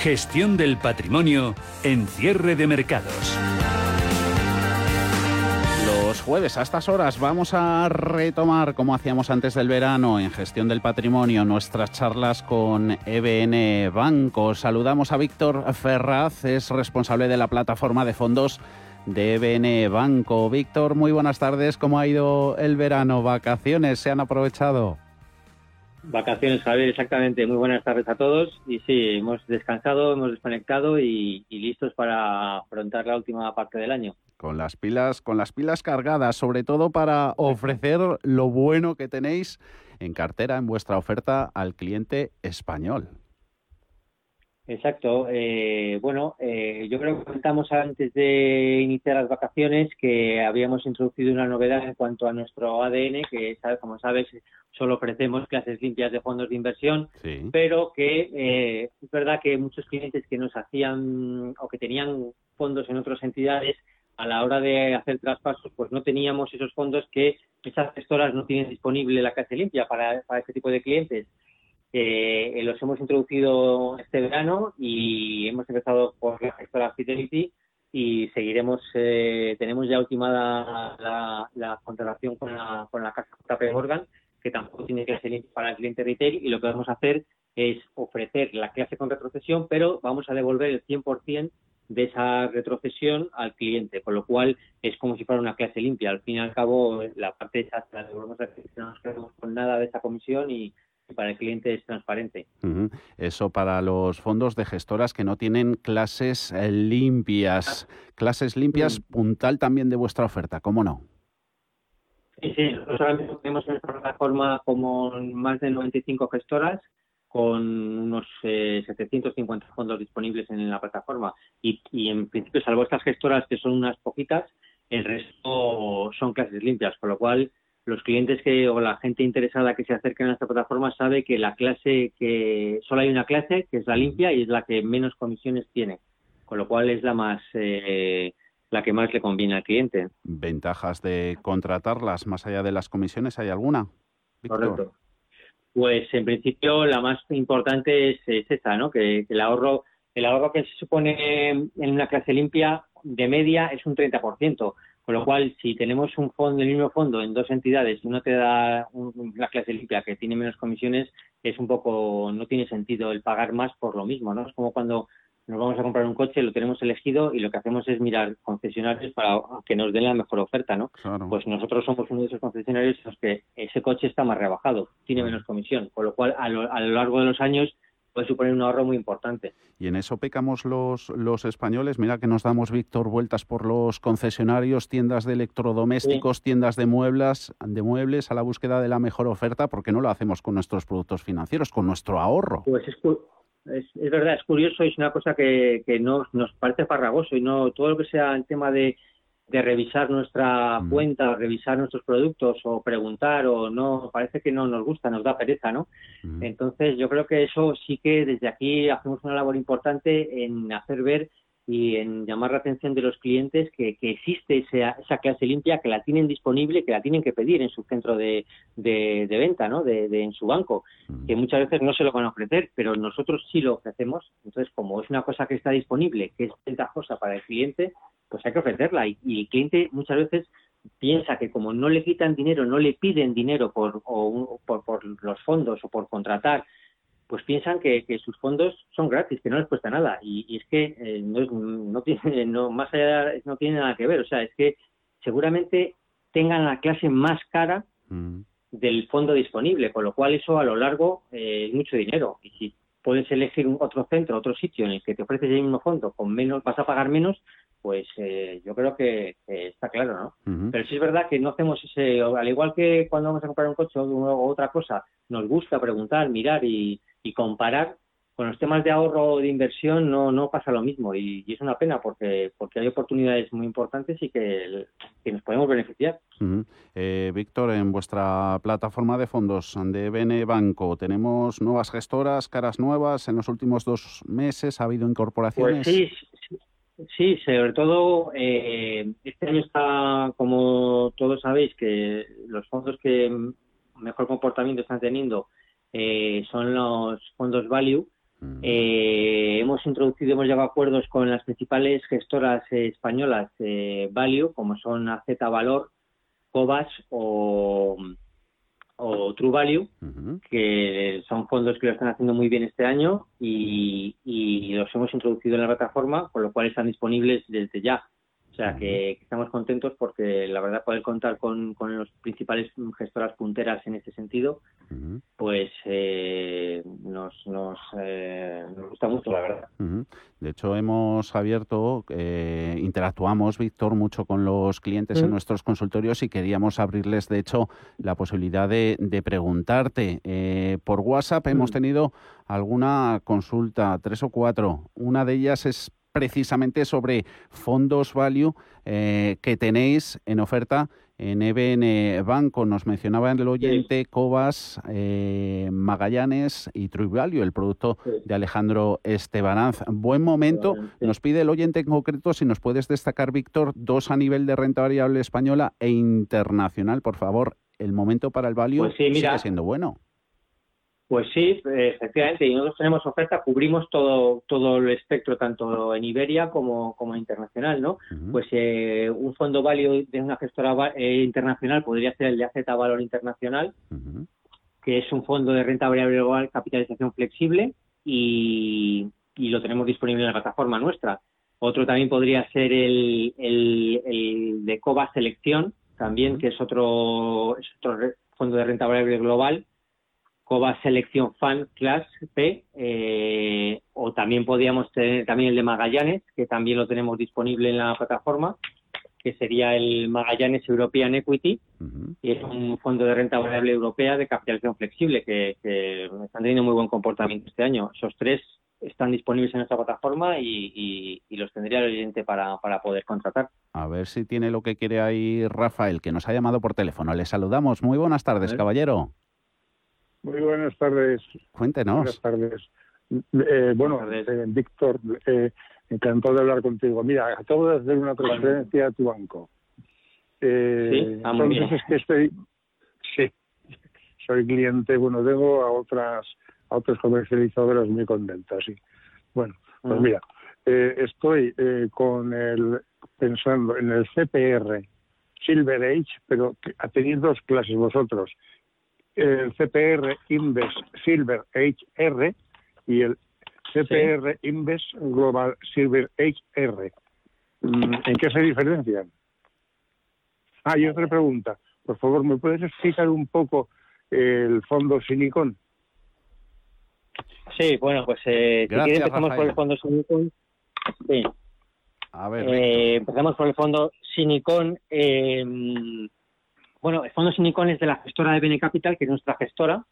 Gestión del patrimonio en cierre de mercados. Los jueves a estas horas vamos a retomar, como hacíamos antes del verano, en gestión del patrimonio, nuestras charlas con EBN Banco. Saludamos a Víctor Ferraz, es responsable de la plataforma de fondos de EBN Banco. Víctor, muy buenas tardes. ¿Cómo ha ido el verano? ¿Vacaciones se han aprovechado? Vacaciones, Javier, exactamente. Muy buenas tardes a todos. Y sí, hemos descansado, hemos desconectado y, listos para afrontar la última parte del año. Con las pilas, con las pilas cargadas, sobre todo para ofrecer lo bueno que tenéis en cartera en vuestra oferta al cliente español. Exacto. Eh, bueno, eh, yo creo que comentamos antes de iniciar las vacaciones que habíamos introducido una novedad en cuanto a nuestro ADN, que como sabes solo ofrecemos clases limpias de fondos de inversión, pero que eh, es verdad que muchos clientes que nos hacían o que tenían fondos en otras entidades a la hora de hacer traspasos, pues no teníamos esos fondos que esas gestoras no tienen disponible la clase limpia para, para este tipo de clientes. Eh, los hemos introducido este verano y hemos empezado por la gestora Fidelity y seguiremos, eh, tenemos ya ultimada la, contratación con la, con la casa JP Morgan, que tampoco tiene que ser para el cliente retail y lo que vamos a hacer es ofrecer la clase con retrocesión, pero vamos a devolver el 100% de esa retrocesión al cliente, con lo cual es como si fuera una clase limpia. Al fin y al cabo, la parte esa la devolvemos no nos quedamos con nada de esa comisión y, para el cliente es transparente. Eso para los fondos de gestoras que no tienen clases eh, limpias. Clases limpias, mm. puntal también de vuestra oferta, ¿cómo no? Sí, sí, nosotros tenemos en nuestra plataforma como más de 95 gestoras con unos 750 eh, fondos disponibles en la plataforma y, y en principio, salvo estas gestoras que son unas poquitas, el resto son clases limpias, con lo cual los clientes que o la gente interesada que se acerque a nuestra plataforma sabe que la clase que solo hay una clase que es la limpia y es la que menos comisiones tiene, con lo cual es la más eh, la que más le conviene al cliente. Ventajas de contratarlas más allá de las comisiones, ¿hay alguna? Correcto. Pues en principio la más importante es, esta, ¿no? Que, que, el ahorro el ahorro que se supone en una clase limpia de media es un 30%. Con lo cual, si tenemos un fondo, el mismo fondo en dos entidades y uno te da una clase limpia que tiene menos comisiones, es un poco, no tiene sentido el pagar más por lo mismo, ¿no? Es como cuando nos vamos a comprar un coche, lo tenemos elegido y lo que hacemos es mirar concesionarios para que nos den la mejor oferta, ¿no? Pues nosotros somos uno de esos concesionarios en los que ese coche está más rebajado, tiene menos comisión, con lo cual a lo, a lo largo de los años puede suponer un ahorro muy importante. Y en eso pecamos los, los españoles. Mira que nos damos, Víctor, vueltas por los concesionarios, tiendas de electrodomésticos, tiendas de muebles, de muebles a la búsqueda de la mejor oferta. ¿Por qué no lo hacemos con nuestros productos financieros, con nuestro ahorro? Pues es, es, verdad, es curioso, es una cosa que, que nos, nos parece farragoso y no todo lo que sea el tema de de revisar nuestra mm. cuenta, revisar nuestros productos o preguntar o no, parece que no nos gusta, nos da pereza, ¿no? Mm. Entonces yo creo que eso sí que desde aquí hacemos una labor importante en hacer ver y en llamar la atención de los clientes que, existe esa, esa, clase limpia, que la tienen disponible, que la tienen que pedir en su centro de, de, venta, ¿no? De, en su banco, mm. que muchas veces no se lo van a ofrecer, pero nosotros sí lo ofrecemos. Entonces, como es una cosa que está disponible, que es ventajosa para el cliente, pues hay que ofrecerla. Y, el cliente muchas veces piensa que como no le quitan dinero, no le piden dinero por, por, por los fondos o por contratar, pues piensan que, sus fondos son gratis, que no les cuesta nada. Y, es que eh, no, no, tiene, no, más allá no tiene nada que ver. O sea, es que seguramente tengan la clase más cara mm. del fondo disponible, con lo cual eso a lo largo eh, es mucho dinero. Y si puedes elegir un otro centro, otro sitio en el que te ofreces el mismo fondo con menos, vas a pagar menos, pues eh, yo creo que, está claro, ¿no? Pero sí es verdad que no hacemos ese, al igual que cuando vamos a comprar un coche o otra cosa, nos gusta preguntar, mirar y, comparar. Con los temas de ahorro o de inversión no, no pasa lo mismo y, es una pena porque, porque hay oportunidades muy importantes y que, nos podemos beneficiar. Eh, Víctor, en vuestra plataforma de fondos de BN Banco, ¿tenemos nuevas gestoras, caras nuevas en los últimos dos meses? ¿Ha habido incorporaciones? Pues sí, Sí, sobre todo eh, este año está, como todos sabéis, que los fondos que mejor comportamiento están teniendo eh, son los fondos value. Eh, hemos introducido, hemos llegado a acuerdos con las principales gestoras españolas Value, como son AZ Valor, Cobas o, o True Value, que son fondos que lo están haciendo muy bien este año y, y los hemos introducido en la plataforma, con lo cual están disponibles desde ya. O sea, que, estamos contentos porque la verdad poder contar con, con los principales gestoras punteras en este sentido, pues eh, nos, nos, eh, nos, gusta mucho, la verdad. De hecho, hemos abierto, eh, interactuamos, Víctor, mucho con los clientes en nuestros consultorios y queríamos abrirles, de hecho, la posibilidad de, de preguntarte. por WhatsApp hemos tenido alguna consulta, tres o cuatro. Una de ellas es precisamente sobre fondos value eh, que tenéis en oferta en EBN Banco. Nos mencionaba el oyente Cobas, eh, Magallanes y True Value, el producto de Alejandro Estebanaz. Buen momento. Nos pide el oyente en concreto si nos puedes destacar, Víctor, dos a nivel de renta variable española e internacional, por favor. El momento para el value pues sigue siendo bueno. Pues sí, efectivamente, y nosotros tenemos oferta, cubrimos todo todo el espectro, tanto en Iberia como, como internacional, ¿no? Pues eh, un fondo válido de una gestora eh, internacional podría ser el de AZ Valor Internacional, que es un fondo de renta variable global, capitalización flexible, y, lo tenemos disponible en la plataforma nuestra. Otro también podría ser el, el, de COBA Selección, también, que es otro, es otro fondo de renta variable global, Cova Selección Fan Class P, eh, o también podríamos tener también el de Magallanes, que también lo tenemos disponible en la plataforma, que sería el Magallanes European Equity, y es un fondo de renta variable europea de capitalización flexible, que, están teniendo muy buen comportamiento este año. Esos tres están disponibles en nuestra plataforma y, los tendría el oyente para, poder contratar. A ver si tiene lo que quiere ahí Rafael, que nos ha llamado por teléfono. Le saludamos. Muy buenas tardes, caballero. Muy buenas tardes. Cuéntenos. Buenas tardes. Eh, bueno, eh, Víctor, eh, encantado de hablar contigo. Mira, acabo de hacer una transferencia a tu banco. Eh, sí, ah, entonces es que estoy, sí, soy cliente, bueno, tengo a otras, a otras comercializadoras muy contentas, sí. Bueno, pues ah. mira, eh, estoy eh, con el, pensando en el CPR Silver Age, pero tenéis dos clases vosotros, el CPR Inves Silver HR y el CPR Inves Global Silver HR. Mm, ¿En qué se diferencian? Ah, y otra pregunta. Por favor, ¿me puedes explicar un poco el fondo Silicon? Sí, bueno, pues eh, si quieres empezamos por el fondo Silicon. Sí. A ver. Eh, empezamos por el fondo Silicon. Eh, bueno, el fondo Sinicon es de la gestora de Bene Capital, que es nuestra gestora,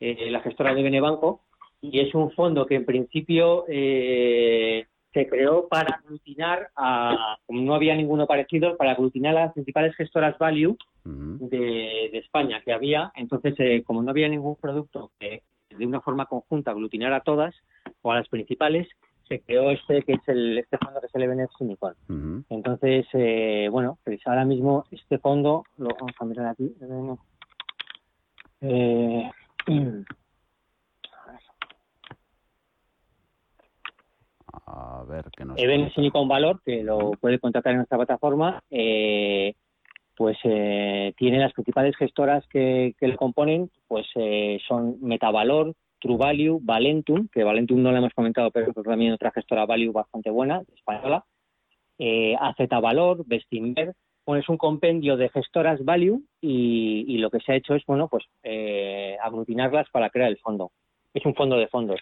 eh, la gestora de Bene Banco, y es un fondo que en principio eh, se creó para aglutinar, a, como no había ninguno parecido, para aglutinar a las principales gestoras value de, España que había. Entonces, eh, como no había ningún producto que de una forma conjunta aglutinar a todas o a las principales, se creó este que es el este fondo que se le viene Sinicon. Entonces, eh, bueno, pues ahora mismo este fondo, lo vamos a mirar aquí, eh, a ver. Qué nos Even Sinicon Valor, que lo puede contratar en nuestra plataforma, eh, pues eh, tiene las principales gestoras que, que le componen, pues eh, son Metavalor, True Value, Valentum, que Valentum no le hemos comentado, pero también otra gestora Value bastante buena, española, eh, AZ Valor, Bestinver, bueno, es un compendio de gestoras Value y, lo que se ha hecho es, bueno, pues eh, aglutinarlas para crear el fondo. Es un fondo de fondos.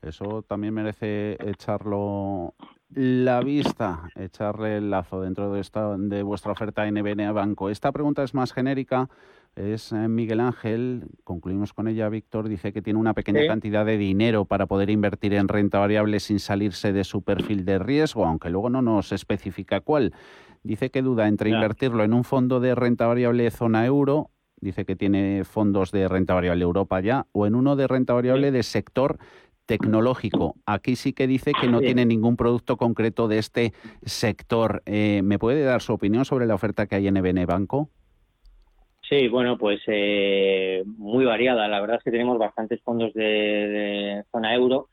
Eso también merece echarlo la vista, echarle el lazo dentro de, esta, de vuestra oferta NBN Banco. Esta pregunta es más genérica, es eh, Miguel Ángel, concluimos con ella, Víctor, dice que tiene una pequeña cantidad de dinero para poder invertir en renta variable sin salirse de su perfil de riesgo, aunque luego no nos especifica cuál. Dice que duda entre invertirlo en un fondo de renta variable zona euro, dice que tiene fondos de renta variable Europa ya, o en uno de renta variable de sector tecnológico. Aquí sí que dice que no tiene ningún producto concreto de este sector. Eh, ¿Me puede dar su opinión sobre la oferta que hay en EBN Banco? Sí, bueno, pues eh, muy variada. La verdad es que tenemos bastantes fondos de, zona euro.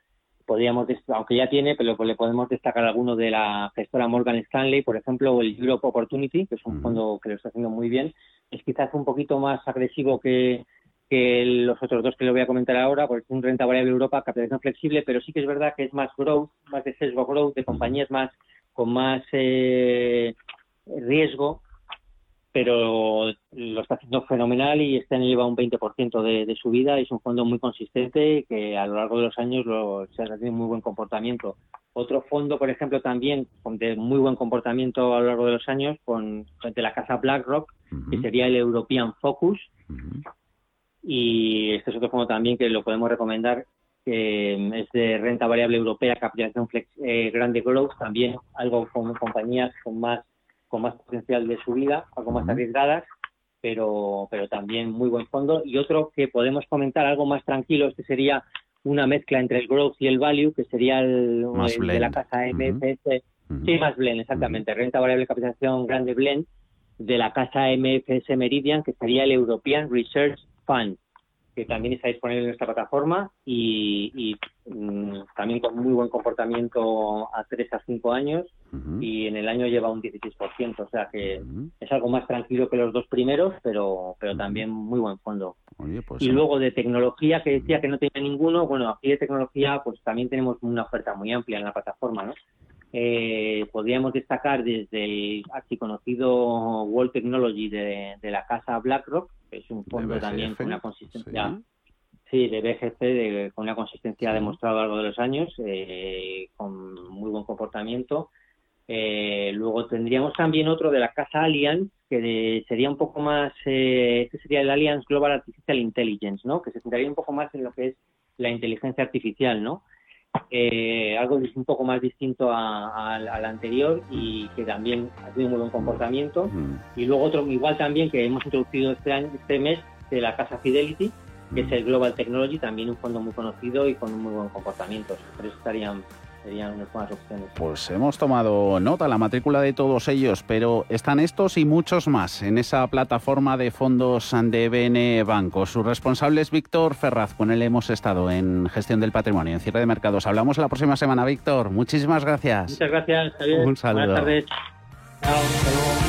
Podríamos, aunque ya tiene, pero le podemos destacar alguno de la gestora Morgan Stanley, por ejemplo, o el Europe Opportunity, que es un fondo que lo está haciendo muy bien. Es quizás un poquito más agresivo que, que los otros dos que le voy a comentar ahora, porque es un renta variable Europa, capitalización flexible, pero sí que es verdad que es más growth, más de sesgo growth, de compañías más con más eh, riesgo, pero lo está haciendo fenomenal y este año lleva un 20% de, de subida. Es un fondo muy consistente que a lo largo de los años lo, se ha tenido muy buen comportamiento. Otro fondo, por ejemplo, también de muy buen comportamiento a lo largo de los años, con de la casa BlackRock, que sería el European Focus, y este es otro fondo también que lo podemos recomendar, que mm, es de renta variable europea, capitalización flex, eh, grande growth, también algo con compañías con más con más potencial de subida, algo más arriesgadas, pero, pero también muy buen fondo. Y otro que podemos comentar algo más tranquilo, este sería una mezcla entre el growth y el value, que sería el, de la casa MFS, sí, más blend, exactamente, renta variable capitalización grande blend, de la casa MFS Meridian, que sería el European Research Fund, que también está disponible en nuestra plataforma y, mm, también con muy buen comportamiento a 3 a 5 años y en el año lleva un 16%, o sea que es algo más tranquilo que los dos primeros, pero, pero también muy buen fondo. Pues y luego de tecnología, que decía que no tenía ninguno, bueno, aquí de tecnología pues también tenemos una oferta muy amplia en la plataforma, ¿no? Eh, podríamos destacar desde el conocido World Technology de, la casa BlackRock, que es un fondo también con una consistencia. Sí, de BGC, con una consistencia demostrada a lo largo de los años, eh, con muy buen comportamiento. Eh, luego tendríamos también otro de la casa Allianz, que sería un poco más, eh, este sería el Allianz Global Artificial Intelligence, ¿no? Que se centraría un poco más en lo que es la inteligencia artificial, ¿no? Eh, algo un poco más distinto al anterior y que también ha tenido muy buen comportamiento. Y luego otro igual también que hemos introducido este, año, este mes de la casa Fidelity, que es el Global Technology, también un fondo muy conocido y con un muy buen comportamiento. Por eso estarían serían unas opciones. Pues hemos tomado nota, la matrícula de todos ellos, pero están estos y muchos más en esa plataforma de fondos de BN Banco. Su responsable es Víctor Ferraz, con él hemos estado en gestión del patrimonio, en cierre de mercados. Hablamos la próxima semana, Víctor. Muchísimas gracias. Muchas gracias, Javier. Un saludo. Buenas tardes. Chao,